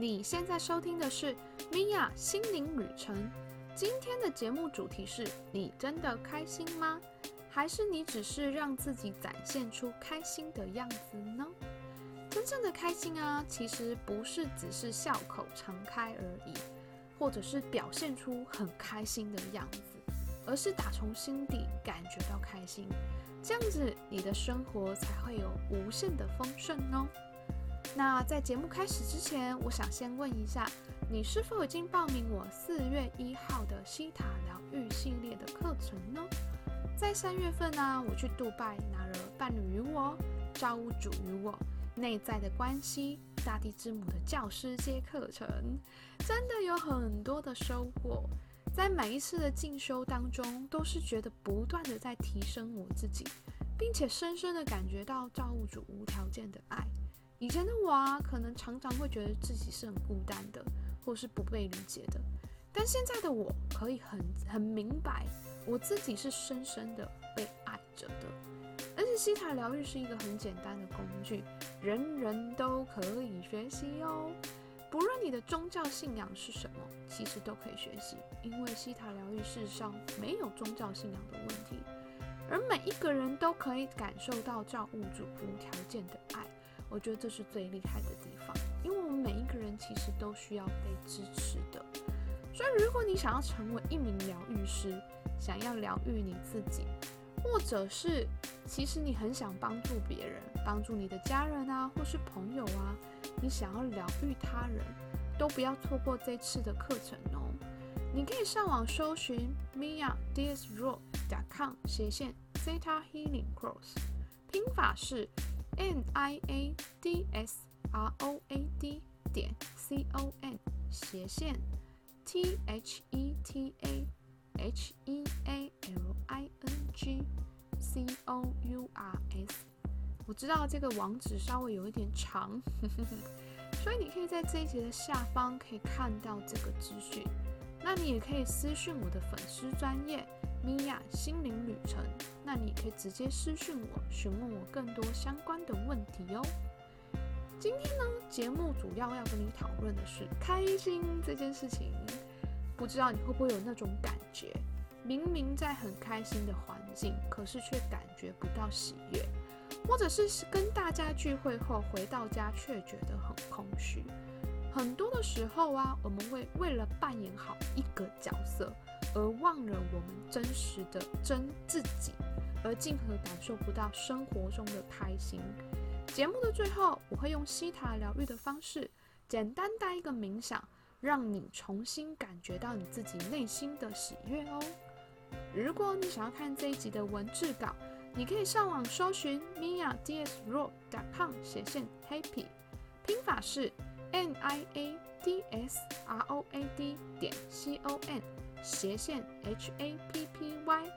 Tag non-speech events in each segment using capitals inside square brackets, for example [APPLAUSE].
你现在收听的是米娅心灵旅程。今天的节目主题是你真的开心吗？还是你只是让自己展现出开心的样子呢？真正的开心啊，其实不是只是笑口常开而已，或者是表现出很开心的样子，而是打从心底感觉到开心，这样子你的生活才会有无限的丰盛哦。那在节目开始之前，我想先问一下，你是否已经报名我四月一号的西塔疗愈系列的课程呢？在三月份呢，我去杜拜拿了伴侣与我、造物主与我、内在的关系、大地之母的教师阶课程，真的有很多的收获。在每一次的进修当中，都是觉得不断的在提升我自己，并且深深的感觉到造物主无条件的爱。以前的我啊，可能常常会觉得自己是很孤单的，或是不被理解的。但现在的我可以很很明白，我自己是深深的被爱着的。而且西塔疗愈是一个很简单的工具，人人都可以学习哦。不论你的宗教信仰是什么，其实都可以学习，因为西塔疗愈世上没有宗教信仰的问题，而每一个人都可以感受到造物主无条件的爱。我觉得这是最厉害的地方，因为我们每一个人其实都需要被支持的。所以，如果你想要成为一名疗愈师，想要疗愈你自己，或者是其实你很想帮助别人，帮助你的家人啊，或是朋友啊，你想要疗愈他人，都不要错过这次的课程哦。你可以上网搜寻 mia dsro. dot com 斜线 theta healing cross，拼法是。N i a d s r o a d 点 c o n 斜线 t h e t a h e a l i n g c o u r s。我知道这个网址稍微有一点长，[LAUGHS] 所以你可以在这一节的下方可以看到这个资讯。那你也可以私讯我的粉丝专业。米娅心灵旅程，那你可以直接私讯我，询问我更多相关的问题哦。今天呢，节目主要要跟你讨论的是开心这件事情。不知道你会不会有那种感觉，明明在很开心的环境，可是却感觉不到喜悦，或者是跟大家聚会后回到家却觉得很空虚。很多的时候啊，我们会为了扮演好一个角色。而忘了我们真实的真自己，而进而感受不到生活中的开心。节目的最后，我会用西塔疗愈的方式，简单带一个冥想，让你重新感觉到你自己内心的喜悦哦。如果你想要看这一集的文字稿，你可以上网搜寻 mia dsro. dot com 斜线 happy，拼法是 n i a d s r o a d 点 c o n。斜线 H A P P Y，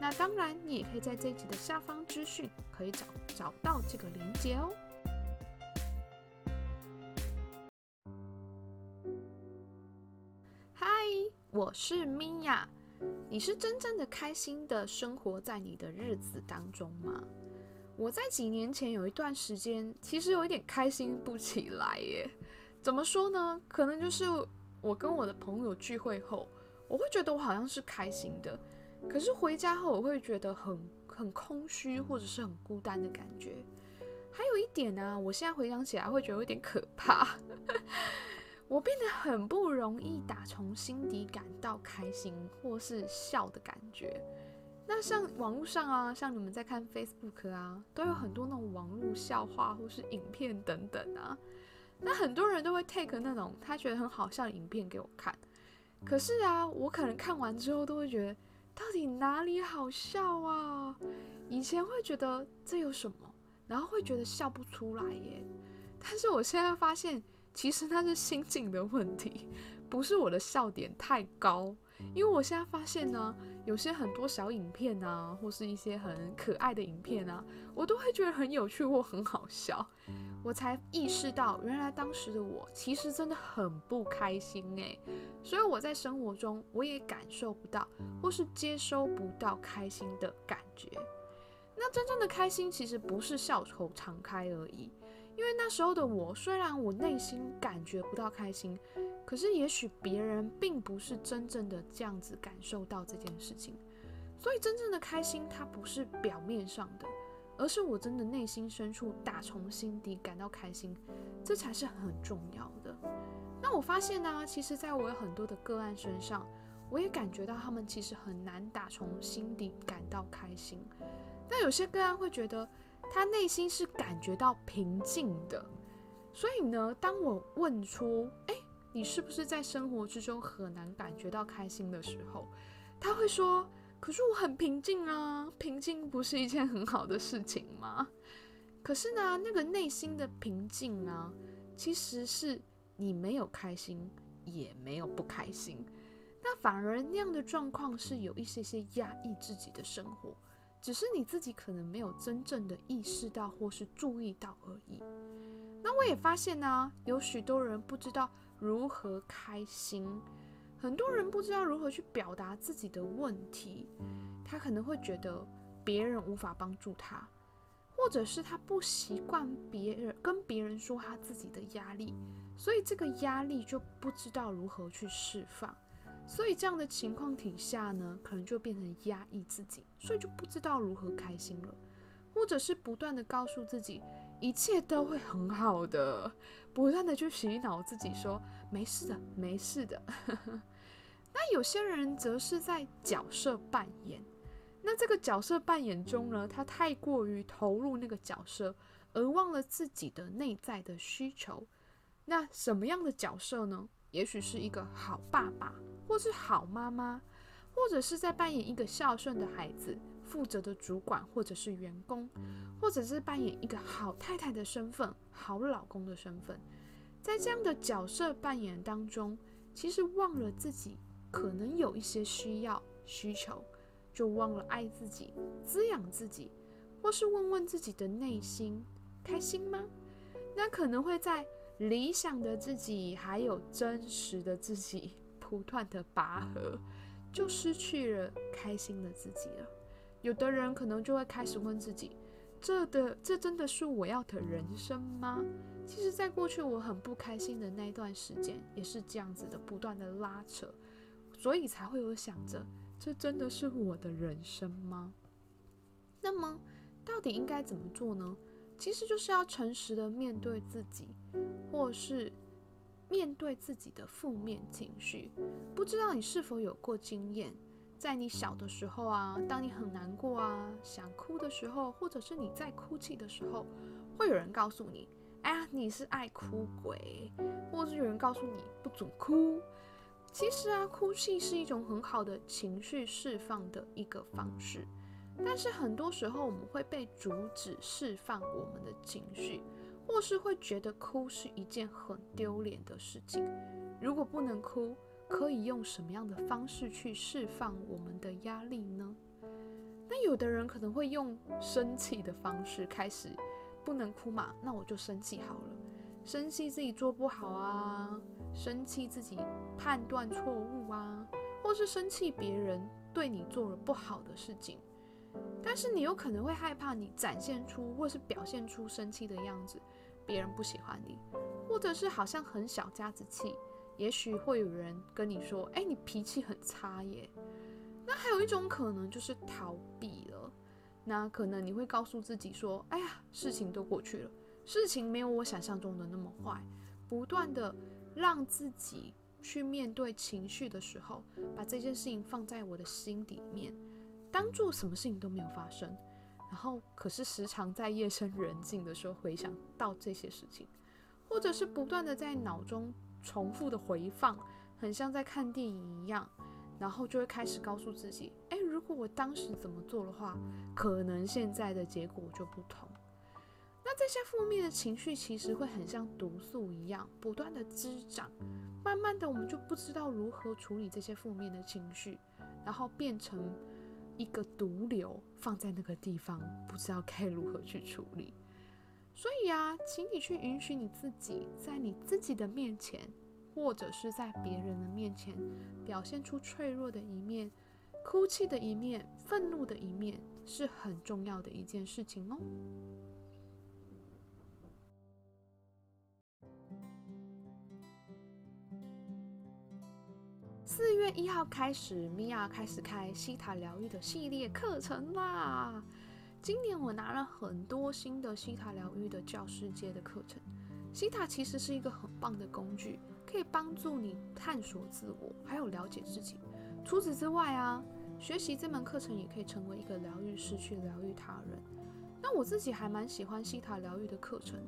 那当然你也可以在这集的下方资讯可以找找到这个连接哦。嗨，我是米娅，你是真正的开心的生活在你的日子当中吗？我在几年前有一段时间，其实有一点开心不起来耶。怎么说呢？可能就是我跟我的朋友聚会后。我会觉得我好像是开心的，可是回家后我会觉得很很空虚，或者是很孤单的感觉。还有一点呢，我现在回想起来会觉得有点可怕，[LAUGHS] 我变得很不容易打从心底感到开心或是笑的感觉。那像网络上啊，像你们在看 Facebook 啊，都有很多那种网络笑话或是影片等等啊，那很多人都会 take 那种他觉得很好笑的影片给我看。可是啊，我可能看完之后都会觉得，到底哪里好笑啊？以前会觉得这有什么，然后会觉得笑不出来耶。但是我现在发现，其实那是心境的问题，不是我的笑点太高。因为我现在发现呢，有些很多小影片啊，或是一些很可爱的影片啊，我都会觉得很有趣或很好笑。我才意识到，原来当时的我其实真的很不开心诶。所以我在生活中我也感受不到，或是接收不到开心的感觉。那真正的开心其实不是笑口常开而已，因为那时候的我，虽然我内心感觉不到开心，可是也许别人并不是真正的这样子感受到这件事情。所以真正的开心，它不是表面上的，而是我真的内心深处打从心底感到开心，这才是很重要的。那我发现呢，其实在我有很多的个案身上，我也感觉到他们其实很难打从心底感到开心。但有些个案会觉得他内心是感觉到平静的，所以呢，当我问出“哎，你是不是在生活之中很难感觉到开心的时候”，他会说。可是我很平静啊，平静不是一件很好的事情吗？可是呢，那个内心的平静啊，其实是你没有开心，也没有不开心，那反而那样的状况是有一些些压抑自己的生活，只是你自己可能没有真正的意识到或是注意到而已。那我也发现呢，有许多人不知道如何开心。很多人不知道如何去表达自己的问题，他可能会觉得别人无法帮助他，或者是他不习惯别人跟别人说他自己的压力，所以这个压力就不知道如何去释放，所以这样的情况底下呢，可能就变成压抑自己，所以就不知道如何开心了，或者是不断的告诉自己一切都会很好的，不断的去洗脑自己说没事的，没事的。[LAUGHS] 那有些人则是在角色扮演，那这个角色扮演中呢，他太过于投入那个角色，而忘了自己的内在的需求。那什么样的角色呢？也许是一个好爸爸，或是好妈妈，或者是在扮演一个孝顺的孩子、负责的主管或者是员工，或者是扮演一个好太太的身份、好老公的身份。在这样的角色扮演当中，其实忘了自己。可能有一些需要需求，就忘了爱自己、滋养自己，或是问问自己的内心开心吗？那可能会在理想的自己还有真实的自己 [LAUGHS] 不断的拔河，就失去了开心的自己了。有的人可能就会开始问自己：这的这真的是我要的人生吗？其实，在过去我很不开心的那段时间，也是这样子的，不断的拉扯。所以才会有想着，这真的是我的人生吗？那么，到底应该怎么做呢？其实就是要诚实的面对自己，或是面对自己的负面情绪。不知道你是否有过经验，在你小的时候啊，当你很难过啊、想哭的时候，或者是你在哭泣的时候，会有人告诉你：“哎呀，你是爱哭鬼。”或者是有人告诉你不准哭。其实啊，哭泣是一种很好的情绪释放的一个方式，但是很多时候我们会被阻止释放我们的情绪，或是会觉得哭是一件很丢脸的事情。如果不能哭，可以用什么样的方式去释放我们的压力呢？那有的人可能会用生气的方式开始，不能哭嘛，那我就生气好了，生气自己做不好啊。生气自己判断错误啊，或是生气别人对你做了不好的事情，但是你有可能会害怕你展现出或是表现出生气的样子，别人不喜欢你，或者是好像很小家子气，也许会有人跟你说：“哎，你脾气很差耶。”那还有一种可能就是逃避了，那可能你会告诉自己说：“哎呀，事情都过去了，事情没有我想象中的那么坏。”不断的。让自己去面对情绪的时候，把这件事情放在我的心底面，当做什么事情都没有发生。然后，可是时常在夜深人静的时候回想到这些事情，或者是不断的在脑中重复的回放，很像在看电影一样。然后就会开始告诉自己：诶，如果我当时怎么做的话，可能现在的结果就不同。那这些负面的情绪其实会很像毒素一样，不断的滋长，慢慢的我们就不知道如何处理这些负面的情绪，然后变成一个毒瘤放在那个地方，不知道该如何去处理。所以呀请你去允许你自己在你自己的面前或者是在别人的面前表现出脆弱的一面哭泣的一面愤怒的一面是很重要的一件事情哦。四月一号开始米娅开始开西塔疗愈的系列课程啦。今年我拿了很多新的西塔疗愈的教师阶的课程。西塔其实是一个很棒的工具，可以帮助你探索自我，还有了解自己。除此之外啊，学习这门课程也可以成为一个疗愈师去疗愈他人。那我自己还蛮喜欢西塔疗愈的课程。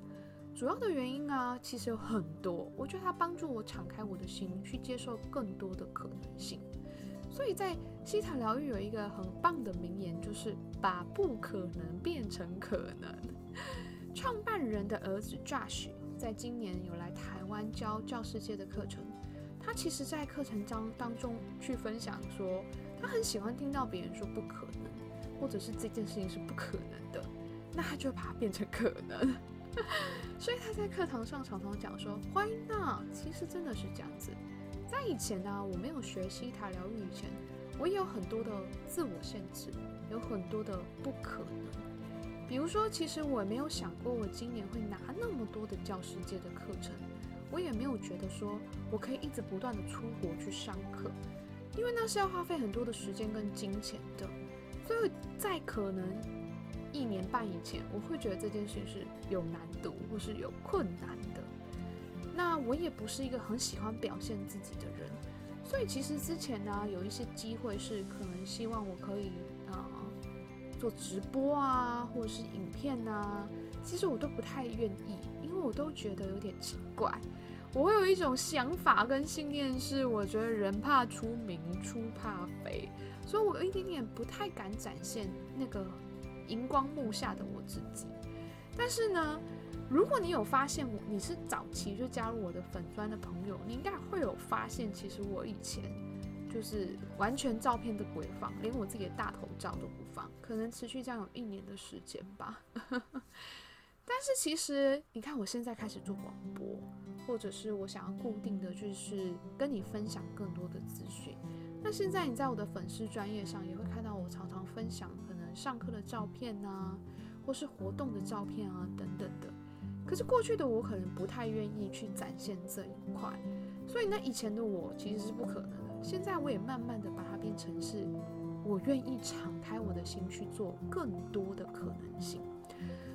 主要的原因啊，其实有很多。我觉得它帮助我敞开我的心，去接受更多的可能性。所以在西塔疗愈有一个很棒的名言，就是把不可能变成可能。创办人的儿子 Josh 在今年有来台湾教教师界的课程。他其实，在课程当当中去分享说，他很喜欢听到别人说不可能，或者是这件事情是不可能的，那他就把它变成可能。[LAUGHS] 所以他在课堂上常常讲说：“Why not？其实真的是这样子。在以前呢，我没有学西塔疗愈以前，我也有很多的自我限制，有很多的不可能。比如说，其实我没有想过我今年会拿那么多的教师界的课程，我也没有觉得说我可以一直不断的出国去上课，因为那是要花费很多的时间跟金钱的。所以在可能。”一年半以前，我会觉得这件事是有难度或是有困难。那我也不是一个很喜欢表现自己的人，所以其实之前呢，有一些机会是可能希望我可以啊做直播啊，或者是影片啊，其实我都不太愿意，因为我都觉得有点奇怪。我有一种想法跟信念是，我觉得人怕出名，猪怕肥，所以我有一点点不太敢展现那个。荧光幕下的我自己，但是呢，如果你有发现我，你是早期就加入我的粉砖的朋友，你应该会有发现，其实我以前就是完全照片都不会放，连我自己的大头照都不放，可能持续这样有一年的时间吧。[LAUGHS] 但是其实你看，我现在开始做广播，或者是我想要固定的就是跟你分享更多的资讯。那现在你在我的粉丝专业上也会看到我常常分享可能。上课的照片啊，或是活动的照片啊，等等的。可是过去的我可能不太愿意去展现这一块，所以那以前的我其实是不可能的。现在我也慢慢的把它变成是，我愿意敞开我的心去做更多的可能性。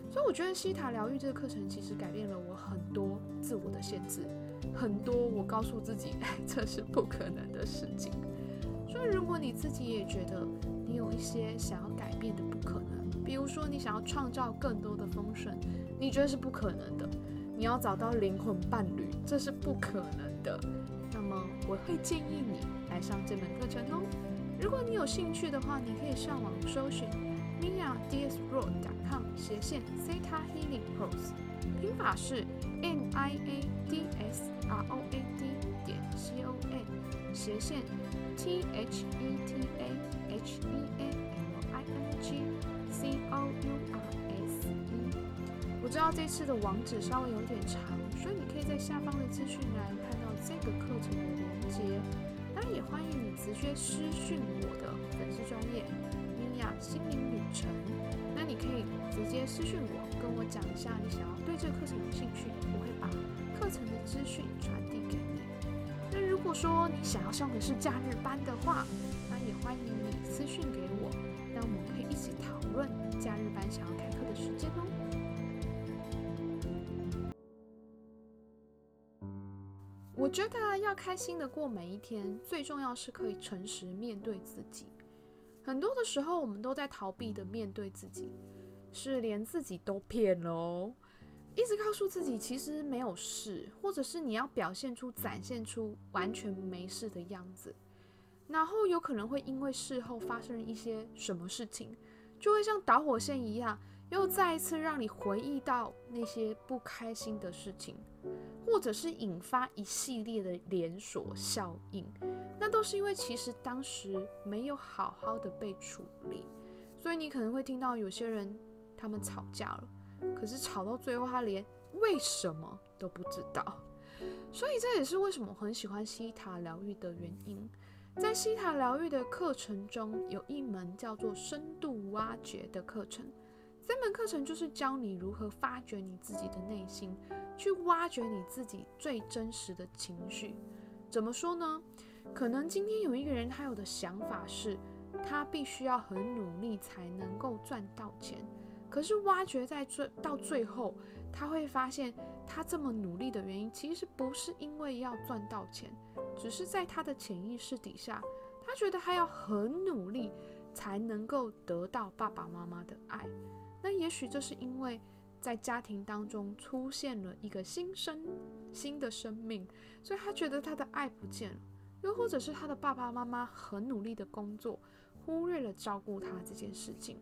所以我觉得西塔疗愈这个课程其实改变了我很多自我的限制，很多我告诉自己这是不可能的事情。所以如果你自己也觉得，你有一些想要改变的不可能，比如说你想要创造更多的丰盛，你觉得是不可能的；你要找到灵魂伴侣，这是不可能的。那么我会建议你来上这门课程哦。如果你有兴趣的话，你可以上网搜寻 mia dsroad.com 斜线 theta healing pros，拼法是 n i a d s r o a d 点 c o n 斜线 t h e t a h e a l i n g c o u r 知道这次的网址稍微有点长，所以你可以在下方的资讯栏看到这个课程的连接。当然也欢迎你直接私讯我的粉丝专业米娅心灵旅程。那你可以直接私讯我，跟我讲一下你想要对这个课程有兴趣，我会把课程的资讯传递给你。那如果说你想要上的是假日班的话，那也欢迎你。私讯给我，那我们可以一起讨论假日班想要开课的时间哦。觉得要开心的过每一天，最重要是可以诚实面对自己。很多的时候，我们都在逃避的面对自己，是连自己都骗了哦。一直告诉自己其实没有事，或者是你要表现出、展现出完全没事的样子。然后有可能会因为事后发生一些什么事情，就会像导火线一样，又再一次让你回忆到那些不开心的事情，或者是引发一系列的连锁效应。那都是因为其实当时没有好好的被处理，所以你可能会听到有些人他们吵架了，可是吵到最后他连为什么都不知道。所以这也是为什么我很喜欢西塔疗愈的原因。在西塔疗愈的课程中，有一门叫做深度挖掘的课程。这门课程就是教你如何发掘你自己的内心，去挖掘你自己最真实的情绪。怎么说呢？可能今天有一个人，他有的想法是，他必须要很努力才能够赚到钱。可是挖掘在最到最后，他会发现，他这么努力的原因，其实不是因为要赚到钱，只是在他的潜意识底下，他觉得他要很努力才能够得到爸爸妈妈的爱。那也许这是因为在家庭当中出现了一个新生新的生命，所以他觉得他的爱不见了。又或者是他的爸爸妈妈很努力的工作，忽略了照顾他这件事情。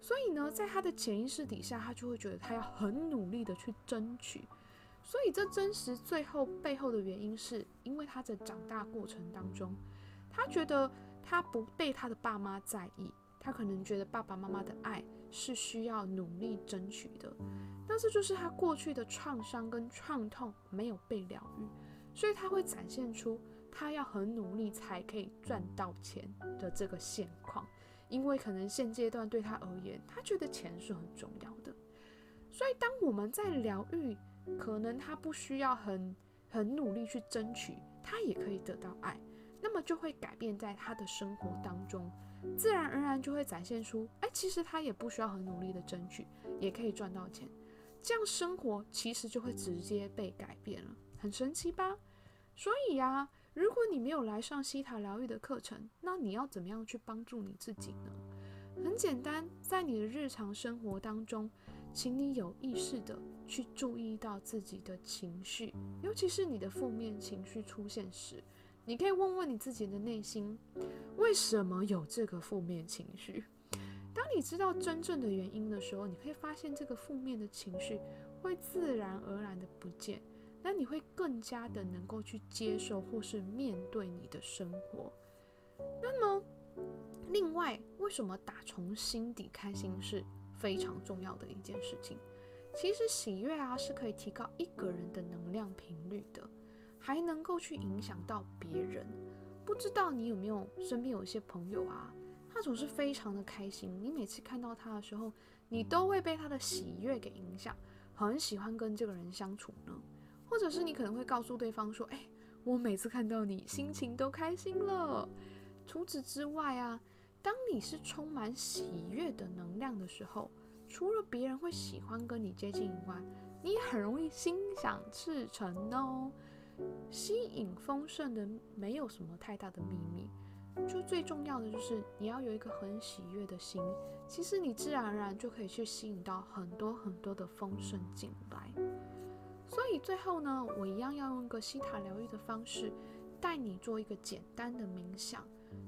所以呢，在他的潜意识底下，他就会觉得他要很努力的去争取。所以这真实最后背后的原因，是因为他在长大过程当中，他觉得他不被他的爸妈在意，他可能觉得爸爸妈妈的爱是需要努力争取的。但是就是他过去的创伤跟创痛没有被疗愈，所以他会展现出他要很努力才可以赚到钱的这个现况。因为可能现阶段对他而言，他觉得钱是很重要的，所以当我们在疗愈，可能他不需要很很努力去争取，他也可以得到爱，那么就会改变在他的生活当中，自然而然就会展现出，哎，其实他也不需要很努力的争取，也可以赚到钱，这样生活其实就会直接被改变了，很神奇吧？所以呀。如果你没有来上西塔疗愈的课程，那你要怎么样去帮助你自己呢？很简单，在你的日常生活当中，请你有意识的去注意到自己的情绪，尤其是你的负面情绪出现时，你可以问问你自己的内心，为什么有这个负面情绪？当你知道真正的原因的时候，你会发现这个负面的情绪会自然而然的不见。那你会更加的能够去接受或是面对你的生活。那么，另外，为什么打从心底开心是非常重要的一件事情？其实喜悦啊是可以提高一个人的能量频率的，还能够去影响到别人。不知道你有没有身边有一些朋友啊，他总是非常的开心，你每次看到他的时候，你都会被他的喜悦给影响，很喜欢跟这个人相处呢？或者是你可能会告诉对方说：“哎，我每次看到你，心情都开心了。”除此之外啊，当你是充满喜悦的能量的时候，除了别人会喜欢跟你接近以外，你也很容易心想事成哦。吸引丰盛的没有什么太大的秘密，就最重要的就是你要有一个很喜悦的心，其实你自然而然就可以去吸引到很多很多的丰盛进来。所以最后呢，我一样要用一个西塔疗愈的方式，带你做一个简单的冥想。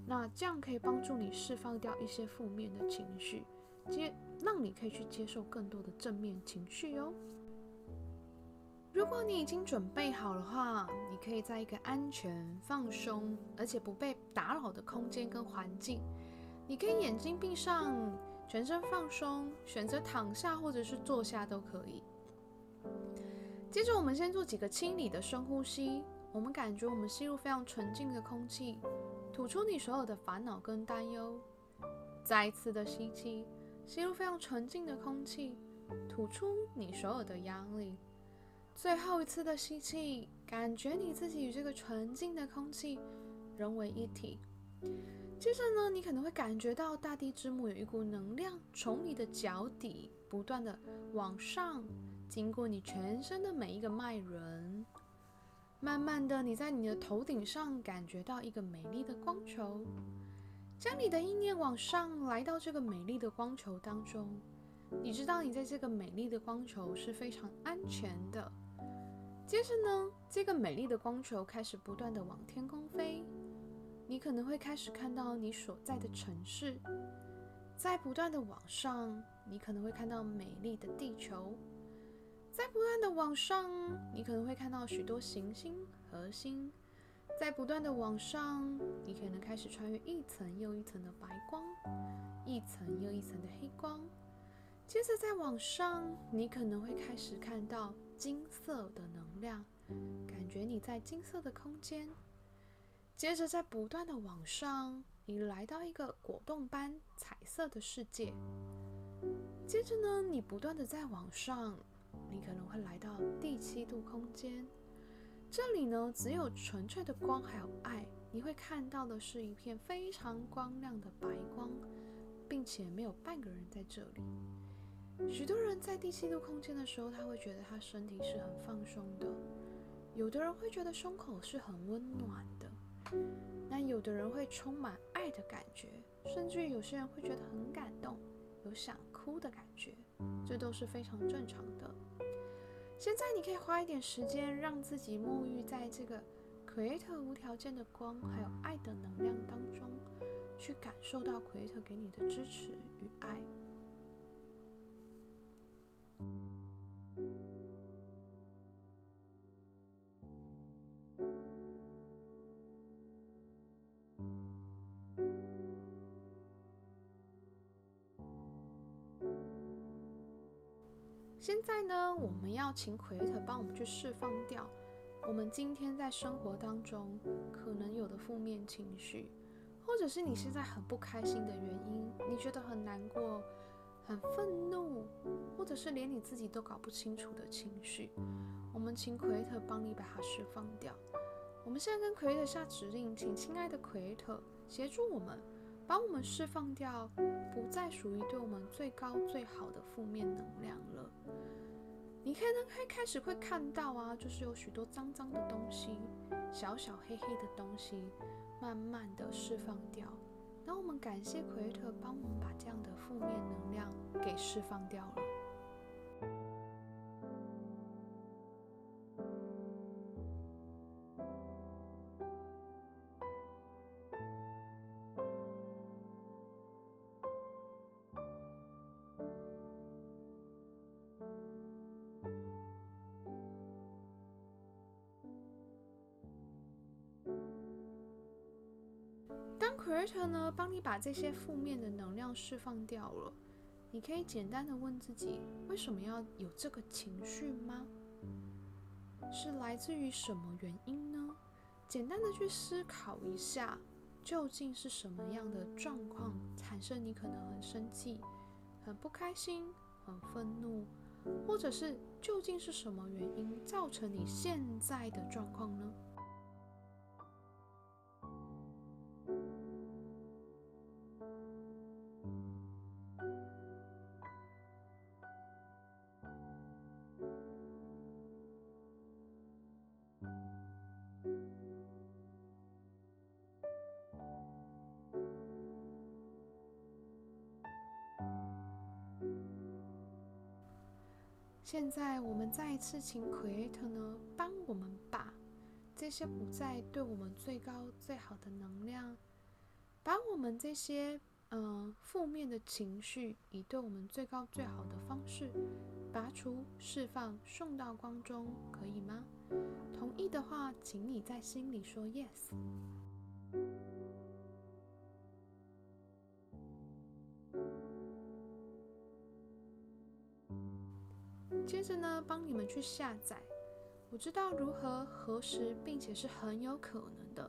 那这样可以帮助你释放掉一些负面的情绪，接让你可以去接受更多的正面情绪哦。如果你已经准备好的话，你可以在一个安全、放松，而且不被打扰的空间跟环境。你可以眼睛闭上，全身放松，选择躺下或者是坐下都可以。接着，我们先做几个清理的深呼吸。我们感觉我们吸入非常纯净的空气，吐出你所有的烦恼跟担忧。再一次的吸气，吸入非常纯净的空气，吐出你所有的压力。最后一次的吸气，感觉你自己与这个纯净的空气融为一体。接着呢，你可能会感觉到大地之母有一股能量从你的脚底不断的往上。经过你全身的每一个脉轮，慢慢的，你在你的头顶上感觉到一个美丽的光球，将你的意念往上来到这个美丽的光球当中。你知道你在这个美丽的光球是非常安全的。接着呢，这个美丽的光球开始不断的往天空飞，你可能会开始看到你所在的城市，在不断的往上，你可能会看到美丽的地球。在不断的往上，你可能会看到许多行星核心。在不断的往上，你可能开始穿越一层又一层的白光，一层又一层的黑光。接着再往上，你可能会开始看到金色的能量，感觉你在金色的空间。接着在不断的往上，你来到一个果冻般彩色的世界。接着呢，你不断的在往上。你可能会来到第七度空间，这里呢，只有纯粹的光还有爱，你会看到的是一片非常光亮的白光，并且没有半个人在这里。许多人在第七度空间的时候，他会觉得他身体是很放松的；有的人会觉得胸口是很温暖的；那有的人会充满爱的感觉，甚至有些人会觉得很感动，有想哭的感觉，这都是非常正常的。现在你可以花一点时间，让自己沐浴在这个 Creator 无条件的光还有爱的能量当中，去感受到 Creator 给你的支持与爱。在呢，我们要请奎特帮我们去释放掉我们今天在生活当中可能有的负面情绪，或者是你现在很不开心的原因，你觉得很难过、很愤怒，或者是连你自己都搞不清楚的情绪，我们请奎特帮你把它释放掉。我们现在跟奎特下指令，请亲爱的奎特协助我们。帮我们释放掉不再属于对我们最高最好的负面能量了。你可能会开始会看到啊，就是有许多脏脏的东西，小小黑黑的东西，慢慢的释放掉。那我们感谢奎特帮我们把这样的负面能量给释放掉了。Creator 呢，帮你把这些负面的能量释放掉了。你可以简单的问自己，为什么要有这个情绪吗？是来自于什么原因呢？简单的去思考一下，究竟是什么样的状况产生你可能很生气、很不开心、很愤怒，或者是究竟是什么原因造成你现在的状况呢？现在我们再一次请 Creator 呢，帮我们把这些不再对我们最高最好的能量，把我们这些嗯负面的情绪，以对我们最高最好的方式拔除、释放、送到光中，可以吗？同意的话，请你在心里说 Yes。着呢，帮你们去下载。我知道如何、核实，并且是很有可能的，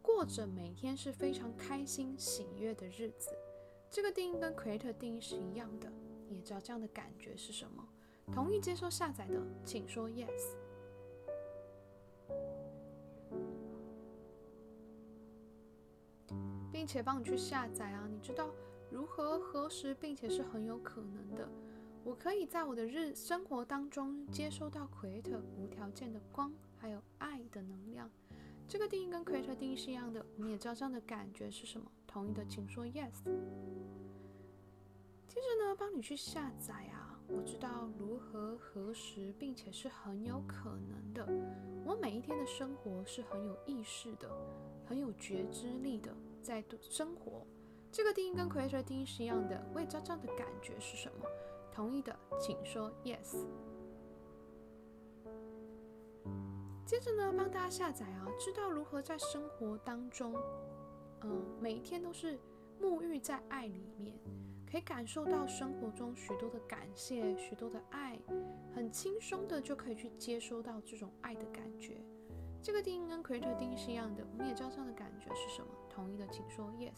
过着每天是非常开心、喜悦的日子。这个定义跟 Creator 定义是一样的。你也知道这样的感觉是什么？同意接受下载的，请说 Yes，并且帮你去下载啊。你知道如何、核实，并且是很有可能的。我可以在我的日生活当中接收到 Creator 无条件的光，还有爱的能量。这个定义跟 Creator 定义是一样的。我们也知道这样的感觉是什么？同意的请说 Yes。接着呢，帮你去下载啊。我知道如何、核实，并且是很有可能的。我每一天的生活是很有意识的，很有觉知力的，在生活。这个定义跟 Creator 定义是一样的。我也知道这样的感觉是什么？同意的，请说 yes。接着呢，帮大家下载啊，知道如何在生活当中，嗯，每一天都是沐浴在爱里面，可以感受到生活中许多的感谢，许多的爱，很轻松的就可以去接收到这种爱的感觉。这个定义跟 Creator 定义是一样的，我们也知道这样的感觉是什么？同意的，请说 yes。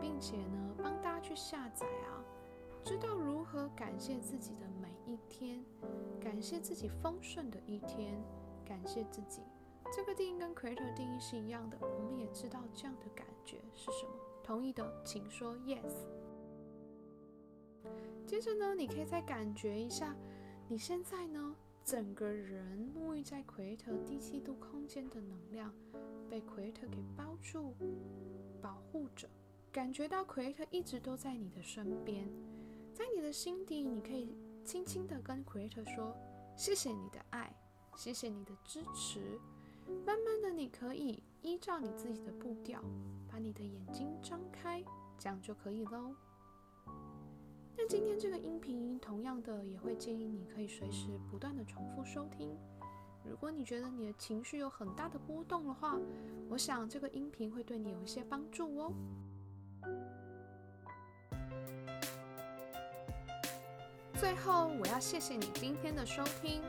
并且呢，帮大家去下载啊，知道如何感谢自己的每一天，感谢自己丰盛的一天，感谢自己。这个定义跟 Creator 定义是一样的，我们也知道这样的感觉是什么。同意的，请说 Yes。接着呢，你可以再感觉一下，你现在呢，整个人沐浴在 Creator 第七度空间的能量，被奎特给包住、保护着，感觉到 Creator 一直都在你的身边，在你的心底，你可以轻轻的跟 Creator 说：“谢谢你的爱，谢谢你的支持。”慢慢的，你可以依照你自己的步调，把你的眼睛张开，这样就可以喽。那今天这个音频，同样的也会建议你可以随时不断的重复收听。如果你觉得你的情绪有很大的波动的话，我想这个音频会对你有一些帮助哦。最后，我要谢谢你今天的收听，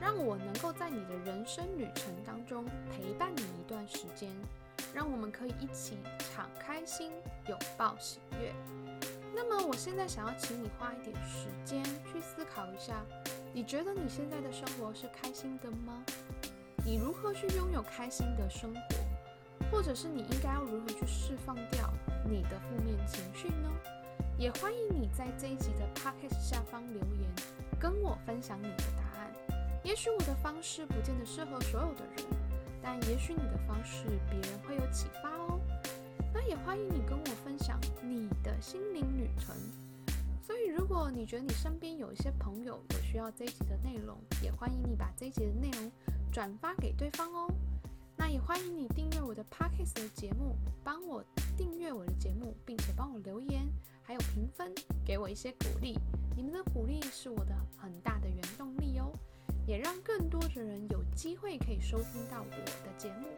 让我能够在你的人生旅程当中陪伴你一段时间，让我们可以一起敞开心，拥抱喜悦。那么，我现在想要请你花一点时间去思考一下，你觉得你现在的生活是开心的吗？你如何去拥有开心的生活？或者是你应该要如何去释放掉你的负面情绪呢？也欢迎你在这一集的 podcast 下方留言，跟我分享你的答案。也许我的方式不见得适合所有的人，但也许你的方式别人会有启发哦。那也欢迎你跟我分享你的心灵旅程。所以，如果你觉得你身边有一些朋友有需要这一集的内容，也欢迎你把这一集的内容转发给对方哦。那也欢迎你订阅我的 podcast 的节目，帮我订阅我的节目，并且帮我留言，还有评分，给我一些鼓励。你们的鼓励是我的很大的原动力哦，也让更多的人有机会可以收听到我的节目。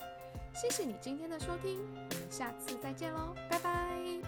谢谢你今天的收听，我们下次再见喽，拜拜。